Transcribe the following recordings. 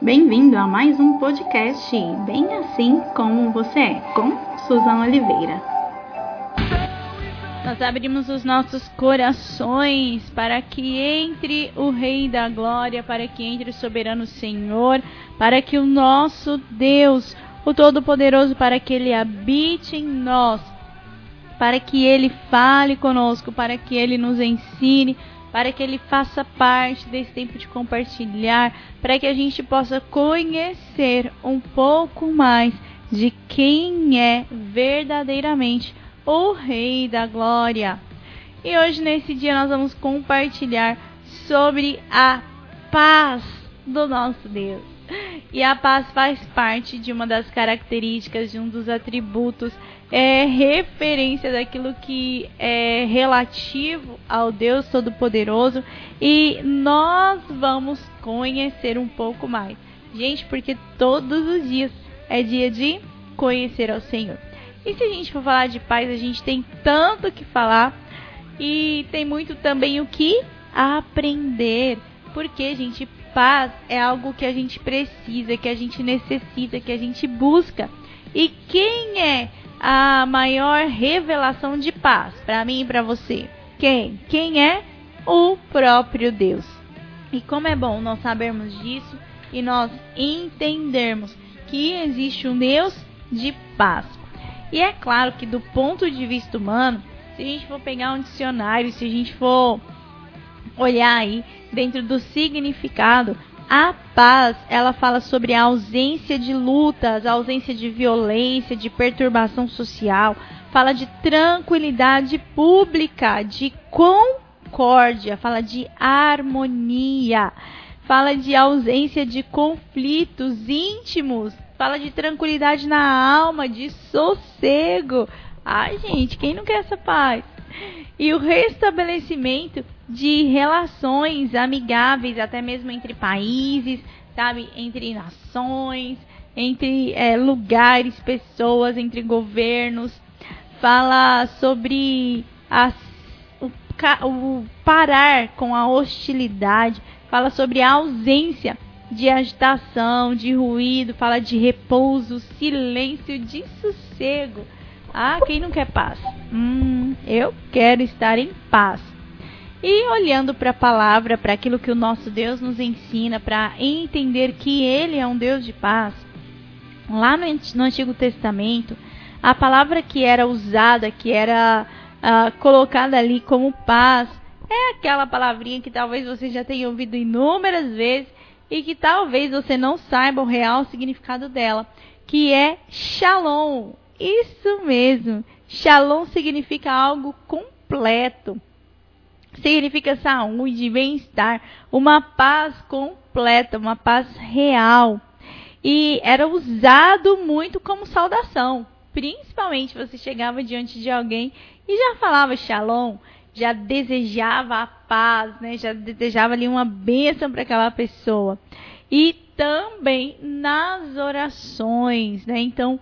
Bem-vindo a mais um podcast Bem Assim Como Você É, com Suzana Oliveira. Nós abrimos os nossos corações para que entre o Rei da Glória, para que entre o Soberano Senhor, para que o nosso Deus, o Todo-Poderoso, para que Ele habite em nós, para que Ele fale conosco, para que Ele nos ensine, para que Ele faça parte desse tempo de compartilhar, para que a gente possa conhecer um pouco mais de quem é verdadeiramente o Rei da Glória. E hoje, nesse dia, nós vamos compartilhar sobre a paz do nosso Deus. E a paz faz parte de uma das características, de um dos atributos, é referência daquilo que é relativo ao Deus Todo-Poderoso. E nós vamos conhecer um pouco mais. Gente, porque todos os dias é dia de conhecer ao Senhor. E se a gente for falar de paz, a gente tem tanto que falar e tem muito também o que aprender. Porque, gente, paz é algo que a gente precisa, que a gente necessita, que a gente busca. E quem é a maior revelação de paz para mim e para você? Quem? Quem é? O próprio Deus. E como é bom nós sabermos disso e nós entendermos que existe um Deus de paz. E é claro que do ponto de vista humano, se a gente for pegar um dicionário, se a gente for olhar aí dentro do significado, a paz, ela fala sobre a ausência de lutas, a ausência de violência, de perturbação social, fala de tranquilidade pública, de concórdia, fala de harmonia, fala de ausência de conflitos íntimos, fala de tranquilidade na alma, de sossego. Ai, gente, quem não quer essa paz? E o restabelecimento de relações amigáveis, até mesmo entre países, sabe? Entre nações, entre é, lugares, pessoas, entre governos. Fala sobre a, o, o parar com a hostilidade. Fala sobre a ausência de agitação, de ruído, fala de repouso, silêncio, de sossego. Ah, quem não quer paz? Hum, eu quero estar em paz. E olhando para a palavra, para aquilo que o nosso Deus nos ensina, para entender que Ele é um Deus de paz, lá no, Antigo Testamento, a palavra que era usada, que era uh, colocada ali como paz, é aquela palavrinha que talvez você já tenha ouvido inúmeras vezes e que talvez você não saiba o real significado dela, que é Shalom. Isso mesmo. Shalom significa algo completo. Significa saúde, bem-estar, uma paz completa, uma paz real. E era usado muito como saudação. Principalmente você chegava diante de alguém e já falava Shalom já desejava a paz, né? Já desejava ali uma bênção para aquela pessoa. E também nas orações, né? Então,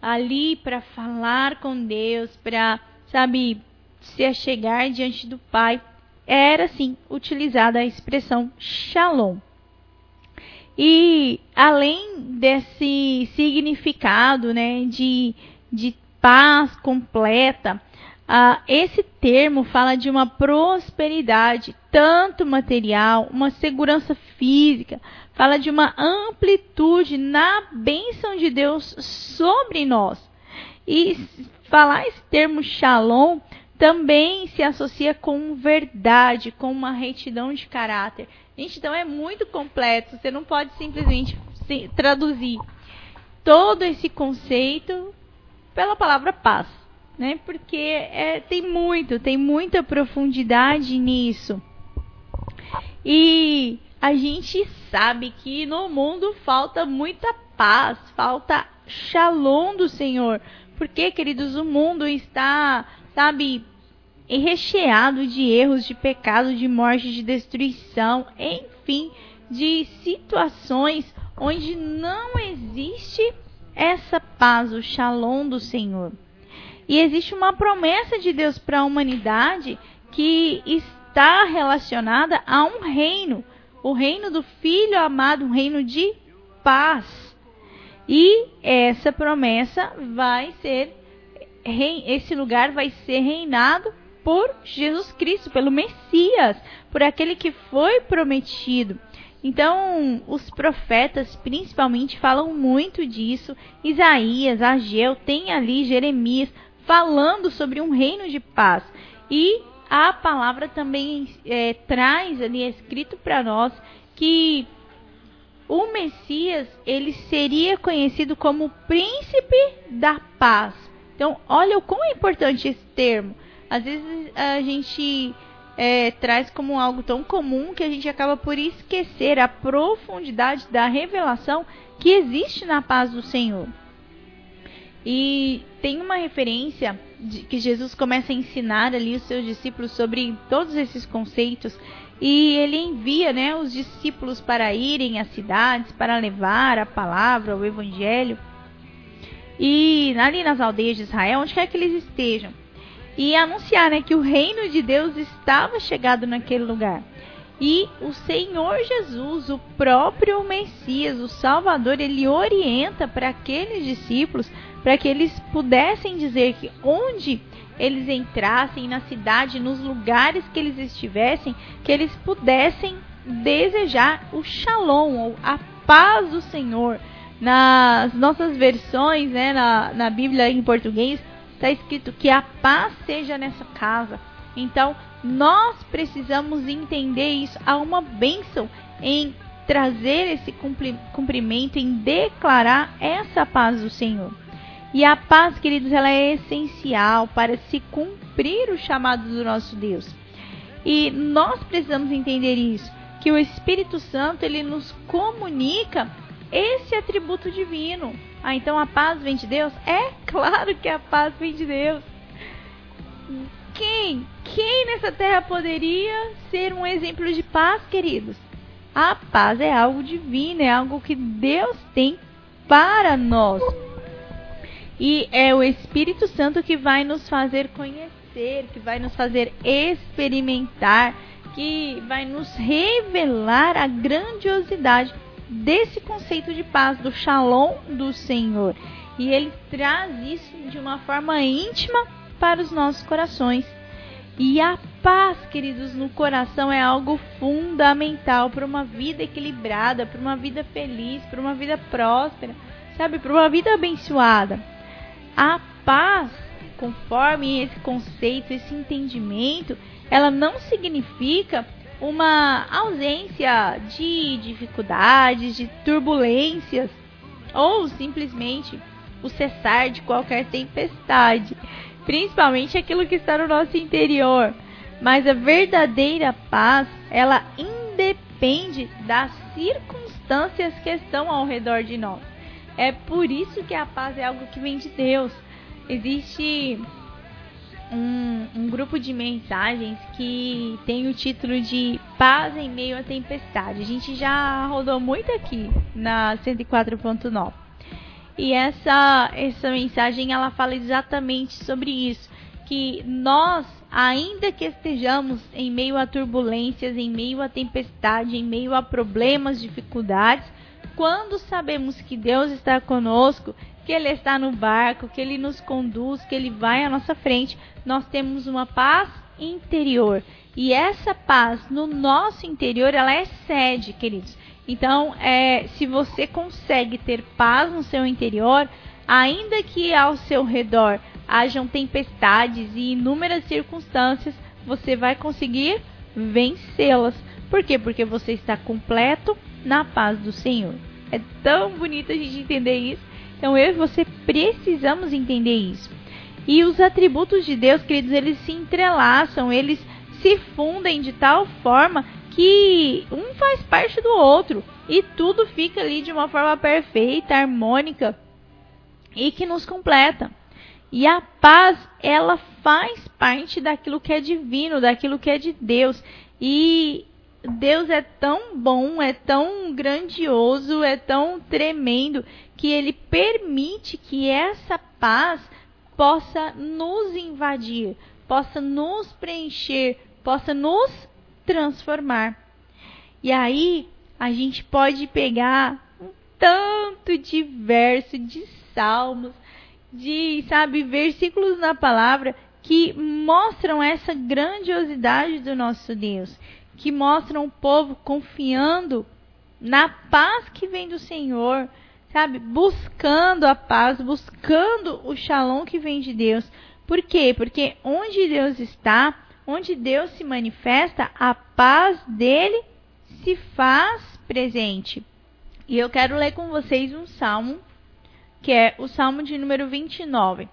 ali para falar com Deus, para, sabe, se achegar diante do Pai, era sim utilizada a expressão Shalom. E além desse significado, né, de, de paz completa, ah, esse termo fala de uma prosperidade, tanto material, uma segurança física, fala de uma amplitude na bênção de Deus sobre nós. E falar esse termo shalom também se associa com verdade, com uma retidão de caráter. Gente, então é muito completo, você não pode simplesmente traduzir todo esse conceito pela palavra paz né? Porque é, tem muito, tem muita profundidade nisso. E a gente sabe que no mundo falta muita paz, falta shalom do Senhor. Porque, queridos, o mundo está, sabe, recheado de erros, de pecado, de morte, de destruição, enfim, de situações onde não existe essa paz, o shalom do Senhor. E existe uma promessa de Deus para a humanidade que está relacionada a um reino, o reino do Filho amado, um reino de paz. E essa promessa vai ser esse lugar vai ser reinado por Jesus Cristo, pelo Messias, por aquele que foi prometido. Então, os profetas principalmente falam muito disso. Isaías, Ageu, tem ali Jeremias falando sobre um reino de paz. E a palavra também é, traz ali é escrito para nós que o Messias ele seria conhecido como príncipe da paz. Então, olha o quão importante esse termo. Às vezes a gente é, traz como algo tão comum que a gente acaba por esquecer a profundidade da revelação que existe na paz do Senhor. E tem uma referência de que Jesus começa a ensinar ali os seus discípulos sobre todos esses conceitos e ele envia, né, os discípulos para irem às cidades para levar a palavra, o evangelho. E ali nas aldeias de Israel, onde quer que eles estejam, e anunciar, né, que o reino de Deus estava chegado naquele lugar. E o Senhor Jesus, o próprio Messias, o Salvador, ele orienta para aqueles discípulos para que eles pudessem dizer que onde eles entrassem na cidade, nos lugares que eles estivessem, que eles pudessem desejar o shalom, ou a paz do Senhor. Nas nossas versões, né, na, na Bíblia em português, está escrito que a paz seja nessa casa. Então, nós precisamos entender isso. Há uma bênção em trazer esse cumprimento, em declarar essa paz do Senhor. E a paz, queridos, ela é essencial para se cumprir o chamado do nosso Deus. E nós precisamos entender isso, que o Espírito Santo ele nos comunica esse atributo divino. Ah, então a paz vem de Deus? É claro que a paz vem de Deus. Quem? Quem nessa terra poderia ser um exemplo de paz, queridos? A paz é algo divino, é algo que Deus tem para nós. E é o Espírito Santo que vai nos fazer conhecer, que vai nos fazer experimentar, que vai nos revelar a grandiosidade desse conceito de paz, do shalom do Senhor. E ele traz isso de uma forma íntima para os nossos corações. E a paz, queridos, no coração é algo fundamental para uma vida equilibrada, para uma vida feliz, para uma vida próspera, sabe, para uma vida abençoada. A paz, conforme esse conceito, esse entendimento, ela não significa uma ausência de dificuldades, de turbulências, ou simplesmente o cessar de qualquer tempestade, principalmente aquilo que está no nosso interior. Mas a verdadeira paz, ela independe das circunstâncias que estão ao redor de nós. É por isso que a paz é algo que vem de Deus. Existe um, um, grupo de mensagens que tem o título de Paz em Meio à Tempestade. A gente já rodou muito aqui na 104.9. E essa, essa mensagem ela fala exatamente sobre isso. Que nós, ainda que estejamos em meio a turbulências, em meio a tempestade, em meio a problemas, dificuldades, quando sabemos que Deus está conosco, que Ele está no barco, que Ele nos conduz, que Ele vai à nossa frente, nós temos uma paz interior. E essa paz no nosso interior, ela excede, queridos. Então, é, se você consegue ter paz no seu interior, ainda que ao seu redor hajam tempestades e inúmeras circunstâncias, você vai conseguir vencê-las. Por quê? Porque você está completo na paz do Senhor. É tão bonito a gente entender isso. Então eu e você precisamos entender isso. E os atributos de Deus, queridos, eles se entrelaçam, eles se fundem de tal forma que um faz parte do outro e tudo fica ali de uma forma perfeita, harmônica e que nos completa. E a paz, ela faz parte daquilo que é divino, daquilo que é de Deus. E Deus é tão bom, é tão grandioso, é tão tremendo que ele permite que essa paz possa nos invadir, possa nos preencher, possa nos transformar. E aí a gente pode pegar um tanto de verso, de salmos, de, sabe, versículos na palavra que mostram essa grandiosidade do nosso Deus, que mostram o povo confiando na paz que vem do Senhor, sabe? Buscando a paz, buscando o shalom que vem de Deus. Por quê? Porque onde Deus está, onde Deus se manifesta, a paz dele se faz presente. E eu quero ler com vocês um salmo, que é o salmo de número 29.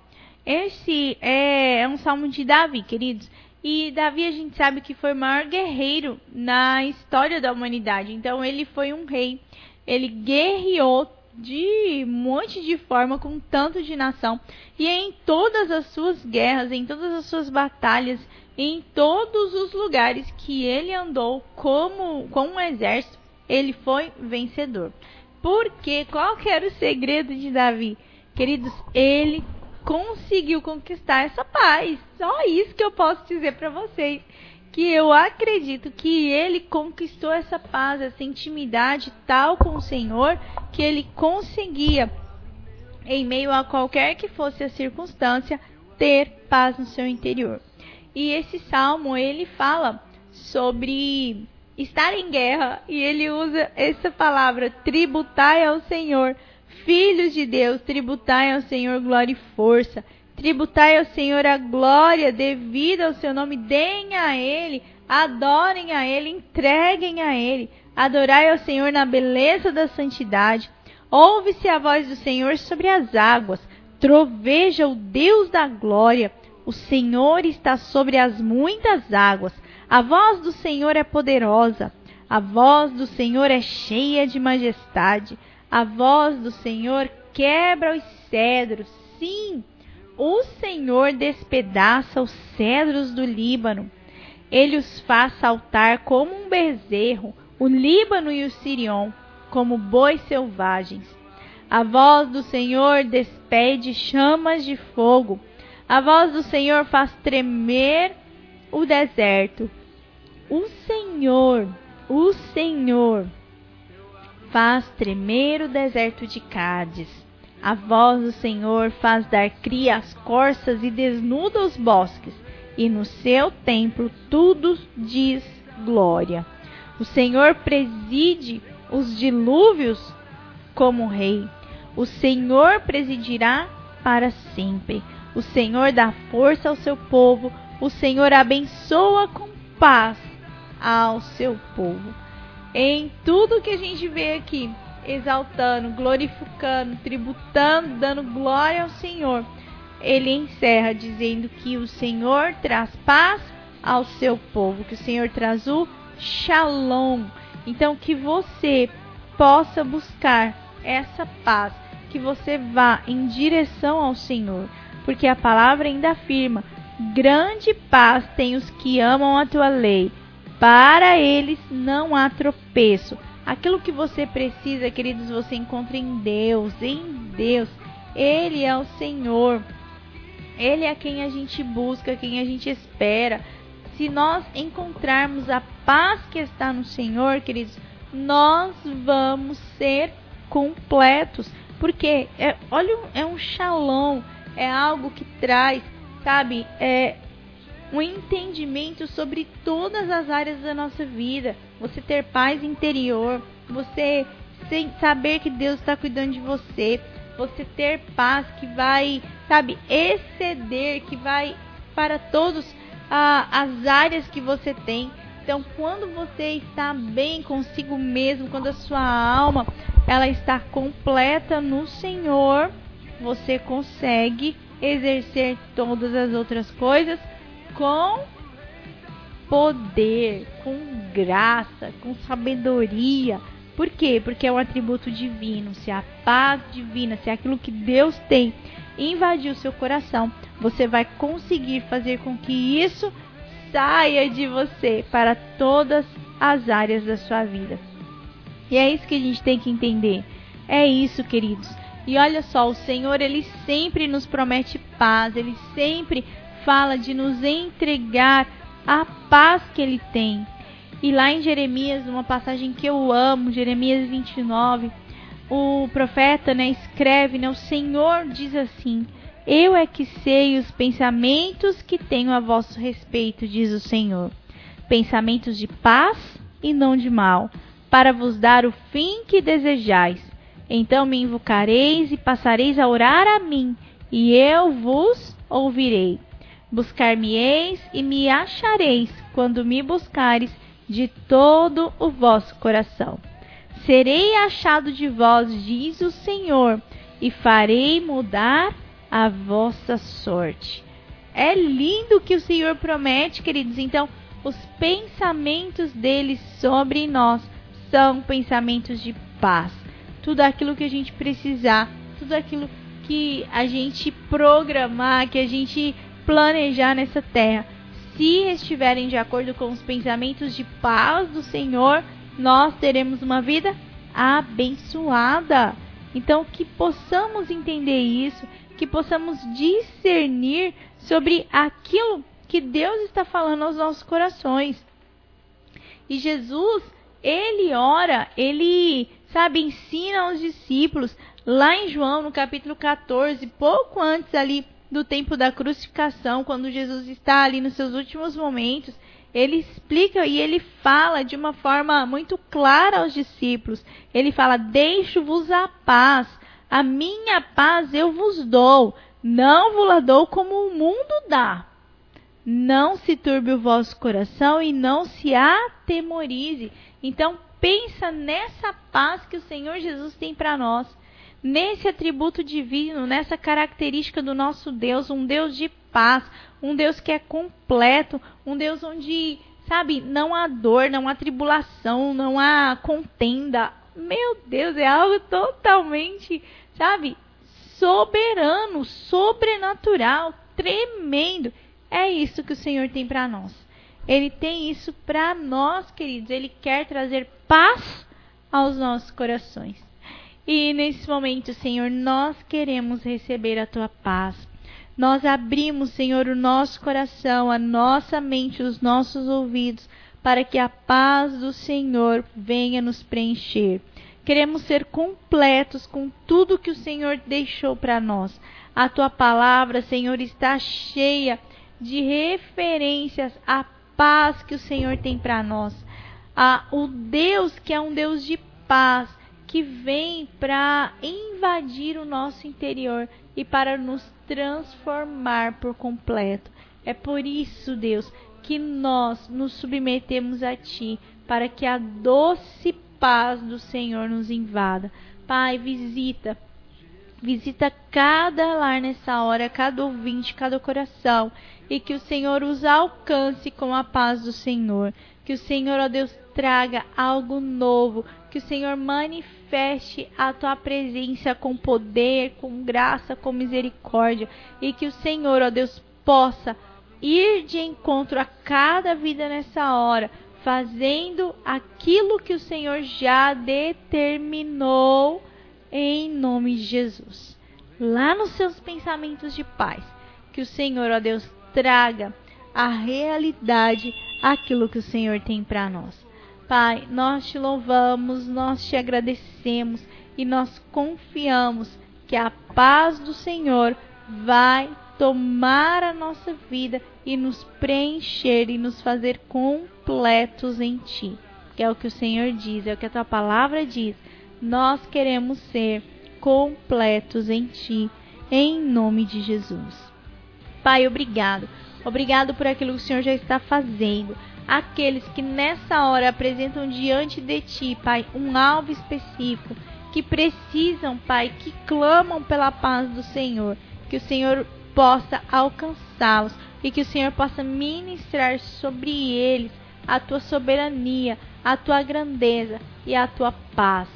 Esse é, é um salmo de Davi, queridos. E Davi a gente sabe que foi o maior guerreiro na história da humanidade. Então ele foi um rei. Ele guerreou de um monte de forma com tanto de nação. E em todas as suas guerras, em todas as suas batalhas, em todos os lugares que ele andou como com um exército, ele foi vencedor. Porque qual que era o segredo de Davi? Queridos, ele conseguiu conquistar essa paz. Só isso que eu posso dizer para vocês. Que eu acredito que ele conquistou essa paz, essa intimidade tal com o Senhor, que ele conseguia, em meio a qualquer que fosse a circunstância, ter paz no seu interior. E esse salmo ele fala sobre estar em guerra e ele usa essa palavra tributai ao Senhor Filhos de Deus, tributai ao Senhor glória e força. Tributai ao Senhor a glória devida ao seu nome. Deem a Ele, adorem a Ele, entreguem a Ele. Adorai ao Senhor na beleza da santidade. Ouve-se a voz do Senhor sobre as águas. Troveja o Deus da glória. O Senhor está sobre as muitas águas. A voz do Senhor é poderosa. A voz do Senhor é cheia de majestade. A voz do Senhor quebra os cedros. Sim, o Senhor despedaça os cedros do Líbano. Ele os faz saltar como um bezerro, o Líbano e o Sirion, como bois selvagens. A voz do Senhor despede chamas de fogo. A voz do Senhor faz tremer o deserto. O Senhor, o Senhor faz tremer o deserto de Cádiz. A voz do Senhor faz dar cria às corças e desnuda os bosques, e no seu templo tudo diz glória. O Senhor preside os dilúvios como rei. O Senhor presidirá para sempre. O Senhor dá força ao seu povo. O Senhor abençoa com paz ao seu povo em tudo que a gente vê aqui, exaltando, glorificando, tributando, dando glória ao Senhor, ele encerra dizendo que o Senhor traz paz ao seu povo, que o Senhor traz o shalom. Então, que você possa buscar essa paz, que você vá em direção ao Senhor, porque a palavra ainda afirma: grande paz tem os que amam a tua lei para eles não há tropeço. Aquilo que você precisa, queridos, você encontra em Deus, em Deus. Ele é o Senhor. Ele é quem a gente busca, quem a gente espera. Se nós encontrarmos a paz que está no Senhor, queridos, nós vamos ser completos. Porque é, olha, é um shalom, é algo que traz, sabe, é, um entendimento sobre todas as áreas da nossa vida, você ter paz interior, você saber que Deus está cuidando de você, você ter paz que vai, sabe, exceder, que vai para todas ah, as áreas que você tem. Então, quando você está bem consigo mesmo, quando a sua alma ela está completa no Senhor, você consegue exercer todas as outras coisas com poder, com graça, com sabedoria. Por quê? Porque é um atributo divino. Se a paz divina, se aquilo que Deus tem invadir o seu coração, você vai conseguir fazer com que isso saia de você para todas as áreas da sua vida. E é isso que a gente tem que entender. É isso, queridos. E olha só, o Senhor, ele sempre nos promete paz, ele sempre fala de nos entregar a paz que ele tem. E lá em Jeremias, uma passagem que eu amo, Jeremias 29, o profeta né, escreve, né, o Senhor diz assim: Eu é que sei os pensamentos que tenho a vosso respeito, diz o Senhor. Pensamentos de paz e não de mal, para vos dar o fim que desejais. Então me invocareis e passareis a orar a mim, e eu vos ouvirei. Buscar-me-eis e me achareis quando me buscares de todo o vosso coração. Serei achado de vós, diz o Senhor, e farei mudar a vossa sorte. É lindo que o Senhor promete, queridos. Então, os pensamentos dele sobre nós são pensamentos de paz. Tudo aquilo que a gente precisar, tudo aquilo que a gente programar, que a gente planejar nessa terra, se estiverem de acordo com os pensamentos de paz do Senhor, nós teremos uma vida abençoada. Então, que possamos entender isso, que possamos discernir sobre aquilo que Deus está falando aos nossos corações. E Jesus, ele ora, ele, sabe, ensina aos discípulos, lá em João, no capítulo 14, pouco antes ali do tempo da crucificação, quando Jesus está ali nos seus últimos momentos, ele explica e ele fala de uma forma muito clara aos discípulos. Ele fala: Deixo-vos a paz, a minha paz eu vos dou, não vos la dou como o mundo dá. Não se turbe o vosso coração e não se atemorize. Então, pensa nessa paz que o Senhor Jesus tem para nós nesse atributo divino, nessa característica do nosso Deus, um Deus de paz, um Deus que é completo, um Deus onde, sabe, não há dor, não há tribulação, não há contenda. Meu Deus, é algo totalmente, sabe, soberano, sobrenatural, tremendo. É isso que o Senhor tem para nós. Ele tem isso para nós, queridos. Ele quer trazer paz aos nossos corações. E nesse momento, Senhor, nós queremos receber a tua paz. Nós abrimos, Senhor, o nosso coração, a nossa mente, os nossos ouvidos, para que a paz do Senhor venha nos preencher. Queremos ser completos com tudo que o Senhor deixou para nós. A tua palavra, Senhor, está cheia de referências à paz que o Senhor tem para nós. A o Deus que é um Deus de paz que vem para invadir o nosso interior e para nos transformar por completo. É por isso, Deus, que nós nos submetemos a Ti, para que a doce paz do Senhor nos invada. Pai, visita, visita cada lar nessa hora, cada ouvinte, cada coração, e que o Senhor os alcance com a paz do Senhor. Que o Senhor, ó Deus, traga algo novo, que o Senhor manifeste a tua presença com poder, com graça, com misericórdia e que o Senhor, ó Deus, possa ir de encontro a cada vida nessa hora, fazendo aquilo que o Senhor já determinou em nome de Jesus. Lá nos seus pensamentos de paz, que o Senhor, ó Deus, traga a realidade aquilo que o Senhor tem para nós. Pai, nós te louvamos, nós te agradecemos e nós confiamos que a paz do Senhor vai tomar a nossa vida e nos preencher e nos fazer completos em Ti. Que é o que o Senhor diz, é o que a Tua palavra diz. Nós queremos ser completos em Ti, em nome de Jesus. Pai, obrigado. Obrigado por aquilo que o Senhor já está fazendo aqueles que nessa hora apresentam diante de ti, Pai, um alvo específico, que precisam, Pai, que clamam pela paz do Senhor, que o Senhor possa alcançá-los e que o Senhor possa ministrar sobre eles a tua soberania, a tua grandeza e a tua paz.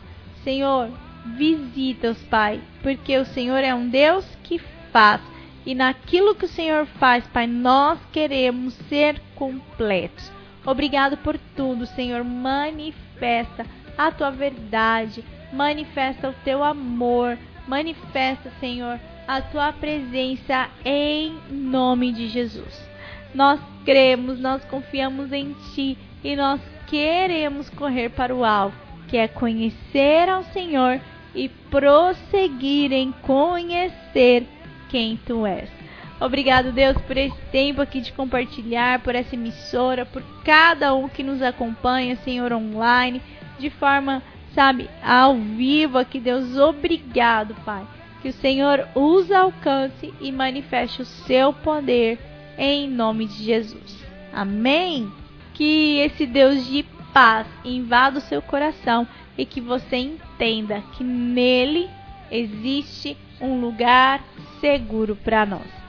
Senhor, visita-os, Pai, porque o Senhor é um Deus que faz. E naquilo que o Senhor faz, Pai, nós queremos ser completos. Obrigado por tudo, Senhor. Manifesta a tua verdade, manifesta o teu amor, manifesta, Senhor, a tua presença em nome de Jesus. Nós cremos, nós confiamos em ti e nós queremos correr para o alvo, que é conhecer ao Senhor e prosseguir em conhecer quem tu és. Obrigado, Deus, por esse tempo aqui de compartilhar, por essa emissora, por cada um que nos acompanha, Senhor, online, de forma, sabe, ao vivo aqui, Deus. Obrigado, Pai. Que o Senhor os alcance e manifeste o seu poder em nome de Jesus. Amém? Que esse Deus de paz invada o seu coração e que você entenda que nele existe um lugar seguro para nós.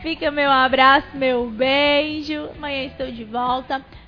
Fica meu abraço, meu beijo. Amanhã estou de volta.